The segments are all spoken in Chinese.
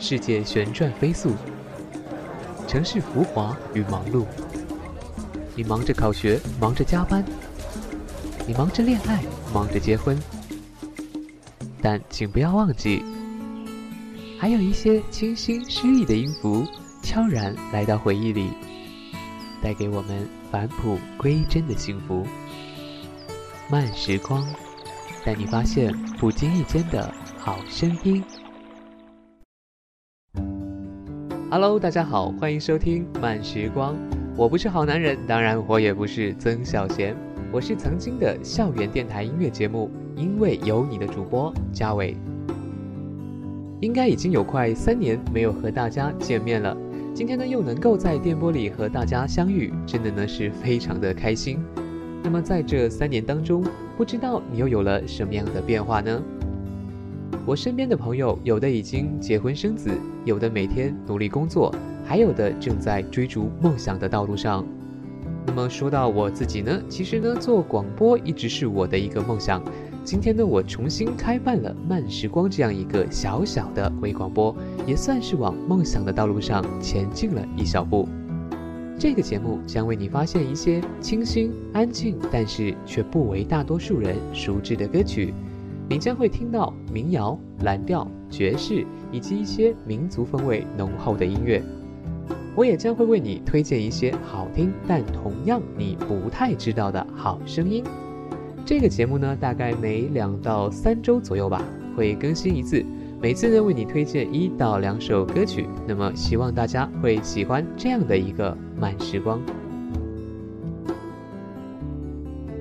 世界旋转飞速，城市浮华与忙碌。你忙着考学，忙着加班，你忙着恋爱，忙着结婚。但请不要忘记，还有一些清新诗意的音符，悄然来到回忆里，带给我们返璞归真的幸福。慢时光，带你发现不经意间的好声音。Hello，大家好，欢迎收听慢时光。我不是好男人，当然我也不是曾小贤，我是曾经的校园电台音乐节目。因为有你的主播嘉伟，应该已经有快三年没有和大家见面了。今天呢，又能够在电波里和大家相遇，真的呢是非常的开心。那么在这三年当中，不知道你又有了什么样的变化呢？我身边的朋友，有的已经结婚生子，有的每天努力工作，还有的正在追逐梦想的道路上。那么说到我自己呢，其实呢，做广播一直是我的一个梦想。今天呢，我重新开办了慢时光这样一个小小的微广播，也算是往梦想的道路上前进了一小步。这个节目将为你发现一些清新、安静，但是却不为大多数人熟知的歌曲。你将会听到民谣、蓝调、爵士，以及一些民族风味浓厚的音乐。我也将会为你推荐一些好听但同样你不太知道的好声音。这个节目呢，大概每两到三周左右吧，会更新一次。每次呢，为你推荐一到两首歌曲。那么，希望大家会喜欢这样的一个慢时光。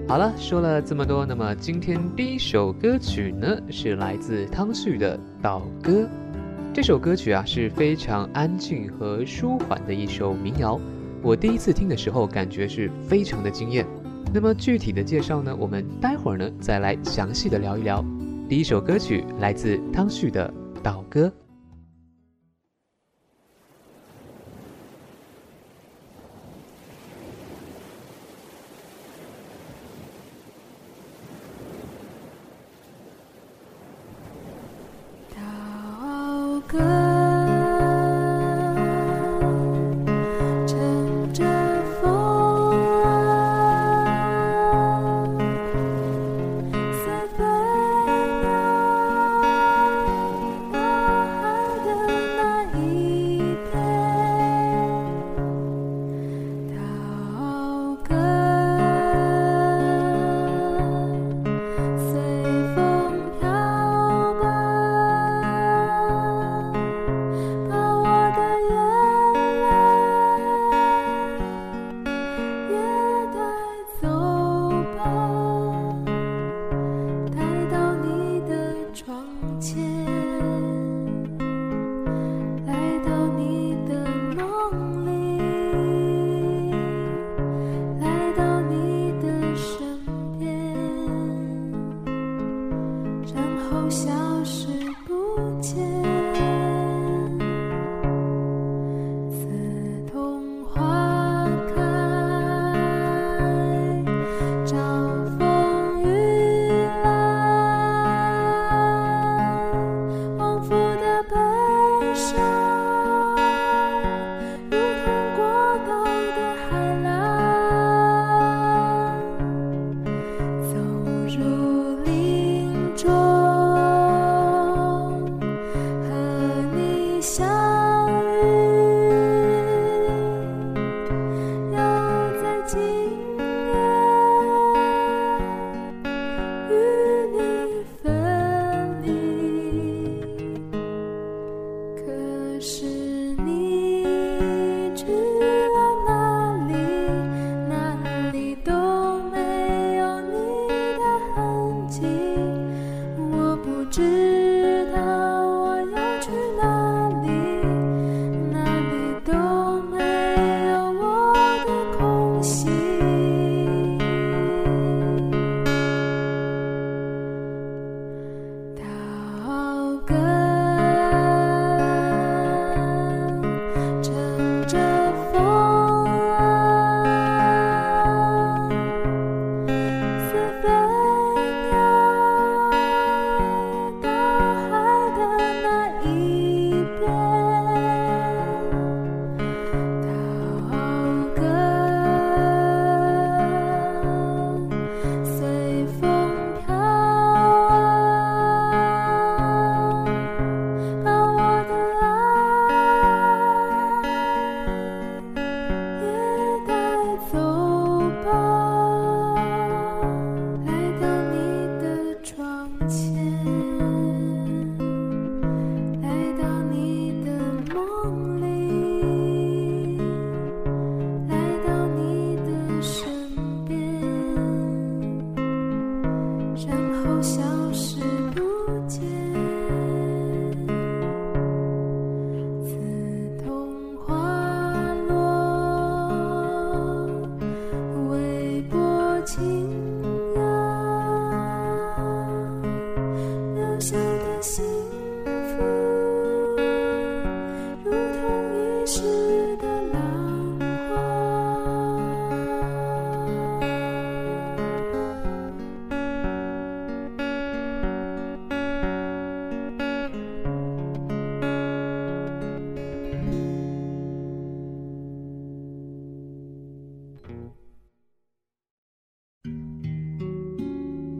好了，说了这么多，那么今天第一首歌曲呢，是来自汤旭的《岛歌》。这首歌曲啊，是非常安静和舒缓的一首民谣。我第一次听的时候，感觉是非常的惊艳。那么具体的介绍呢，我们待会儿呢再来详细的聊一聊。第一首歌曲来自汤旭的《岛歌》。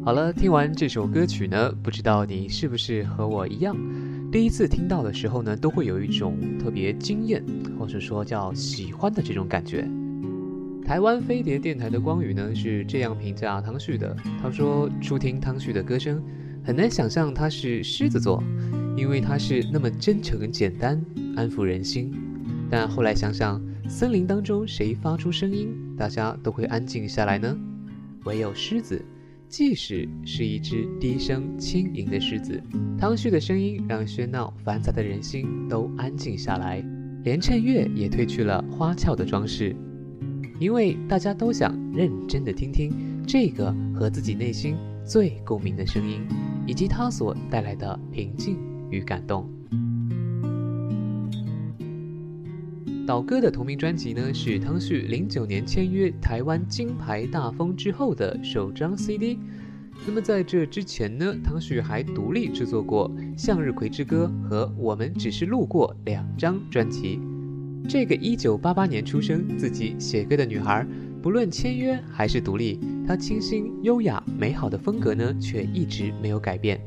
好了，听完这首歌曲呢，不知道你是不是和我一样，第一次听到的时候呢，都会有一种特别惊艳，或者说叫喜欢的这种感觉。台湾飞碟电台的光宇呢是这样评价汤旭的，他说初听汤旭的歌声，很难想象他是狮子座，因为他是那么真诚简单，安抚人心。但后来想想，森林当中谁发出声音，大家都会安静下来呢？唯有狮子。即使是一只低声轻吟的狮子，汤旭的声音让喧闹繁杂的人心都安静下来，连衬月也褪去了花俏的装饰，因为大家都想认真的听听这个和自己内心最共鸣的声音，以及它所带来的平静与感动。岛歌的同名专辑呢，是汤旭零九年签约台湾金牌大风之后的首张 CD。那么在这之前呢，汤旭还独立制作过《向日葵之歌》和《我们只是路过》两张专辑。这个一九八八年出生、自己写歌的女孩，不论签约还是独立，她清新、优雅、美好的风格呢，却一直没有改变。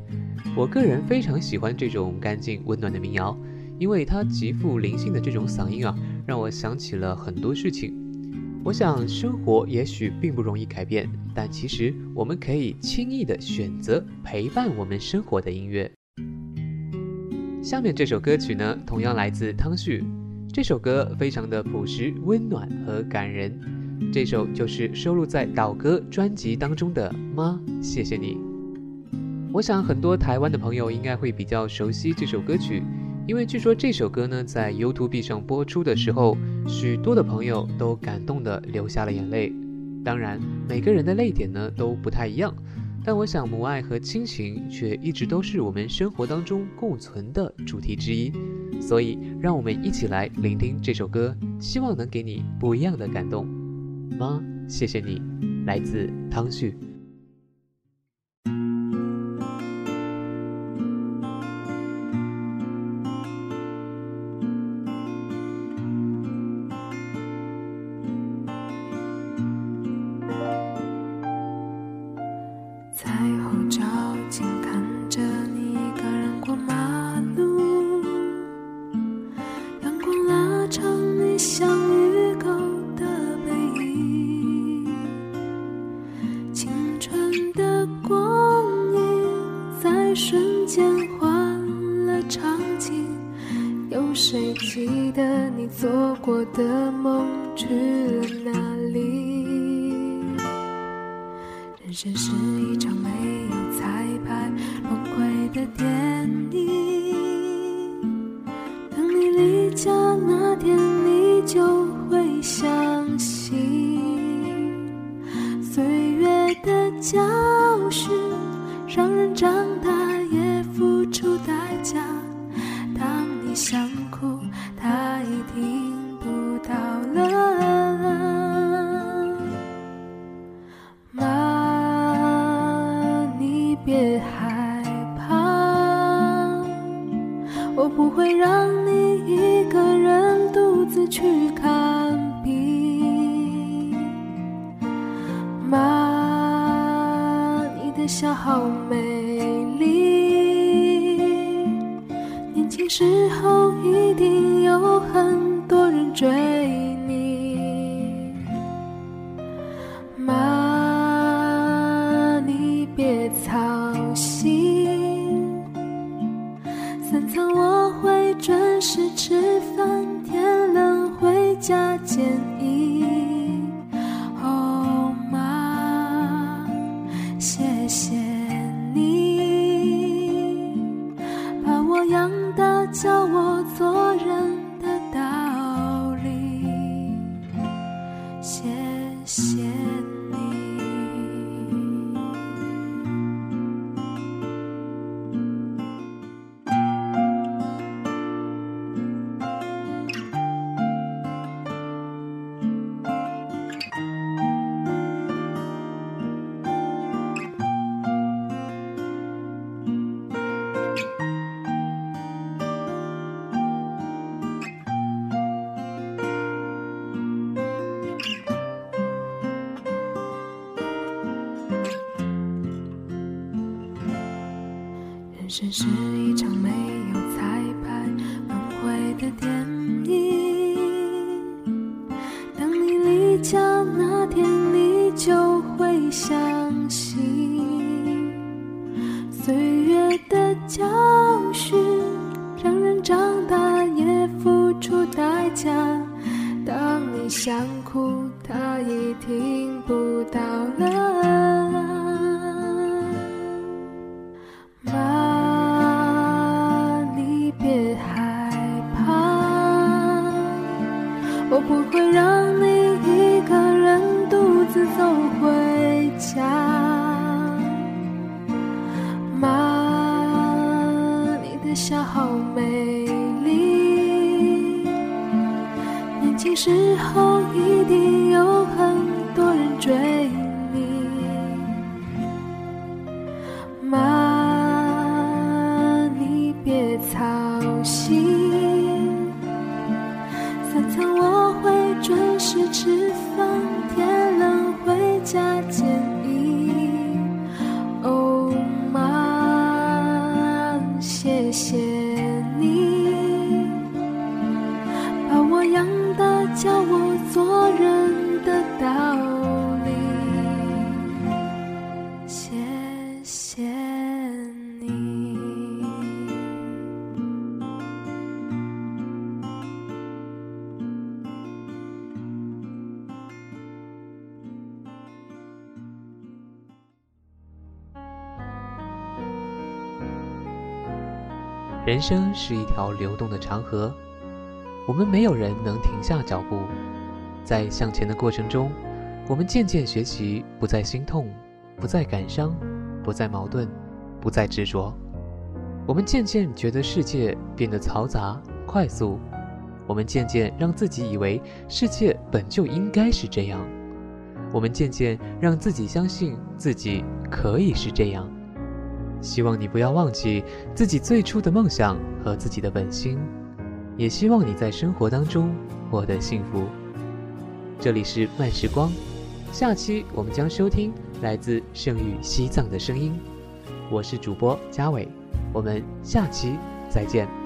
我个人非常喜欢这种干净温暖的民谣。因为他极富灵性的这种嗓音啊，让我想起了很多事情。我想，生活也许并不容易改变，但其实我们可以轻易的选择陪伴我们生活的音乐。下面这首歌曲呢，同样来自汤旭。这首歌非常的朴实、温暖和感人。这首就是收录在岛歌专辑当中的《妈，谢谢你》。我想，很多台湾的朋友应该会比较熟悉这首歌曲。因为据说这首歌呢，在 YouTube 上播出的时候，许多的朋友都感动的流下了眼泪。当然，每个人的泪点呢都不太一样，但我想母爱和亲情却一直都是我们生活当中共存的主题之一。所以，让我们一起来聆听这首歌，希望能给你不一样的感动。妈，谢谢你，来自汤旭。谁记得你做过的梦去了哪里？人生是一场没有彩排、轮回的电影。等你离家那天，你就会相信，岁月的教训让人长大也付出代价。当你你想哭，他已听不到了。妈，你别害怕，我不会让你一个人独自去看病。妈，你的笑好美。时候，一定有很多人追你。妈，你别操心，三餐我会准时吃饭，天冷回家剪衣。人生是一场没有彩排轮回的电影。当你离家那天，你就会相信，岁月的教训让人长大也付出代价。当你想年轻时候一定教我做人的道理。谢谢你。人生是一条流动的长河，我们没有人能停下脚步，在向前的过程中，我们渐渐学习不再心痛，不再感伤，不再矛盾，不再执着。我们渐渐觉得世界变得嘈杂、快速，我们渐渐让自己以为世界本就应该是这样，我们渐渐让自己相信自己可以是这样。希望你不要忘记自己最初的梦想和自己的本心，也希望你在生活当中获得幸福。这里是慢时光，下期我们将收听来自圣域西藏的声音。我是主播嘉伟，我们下期再见。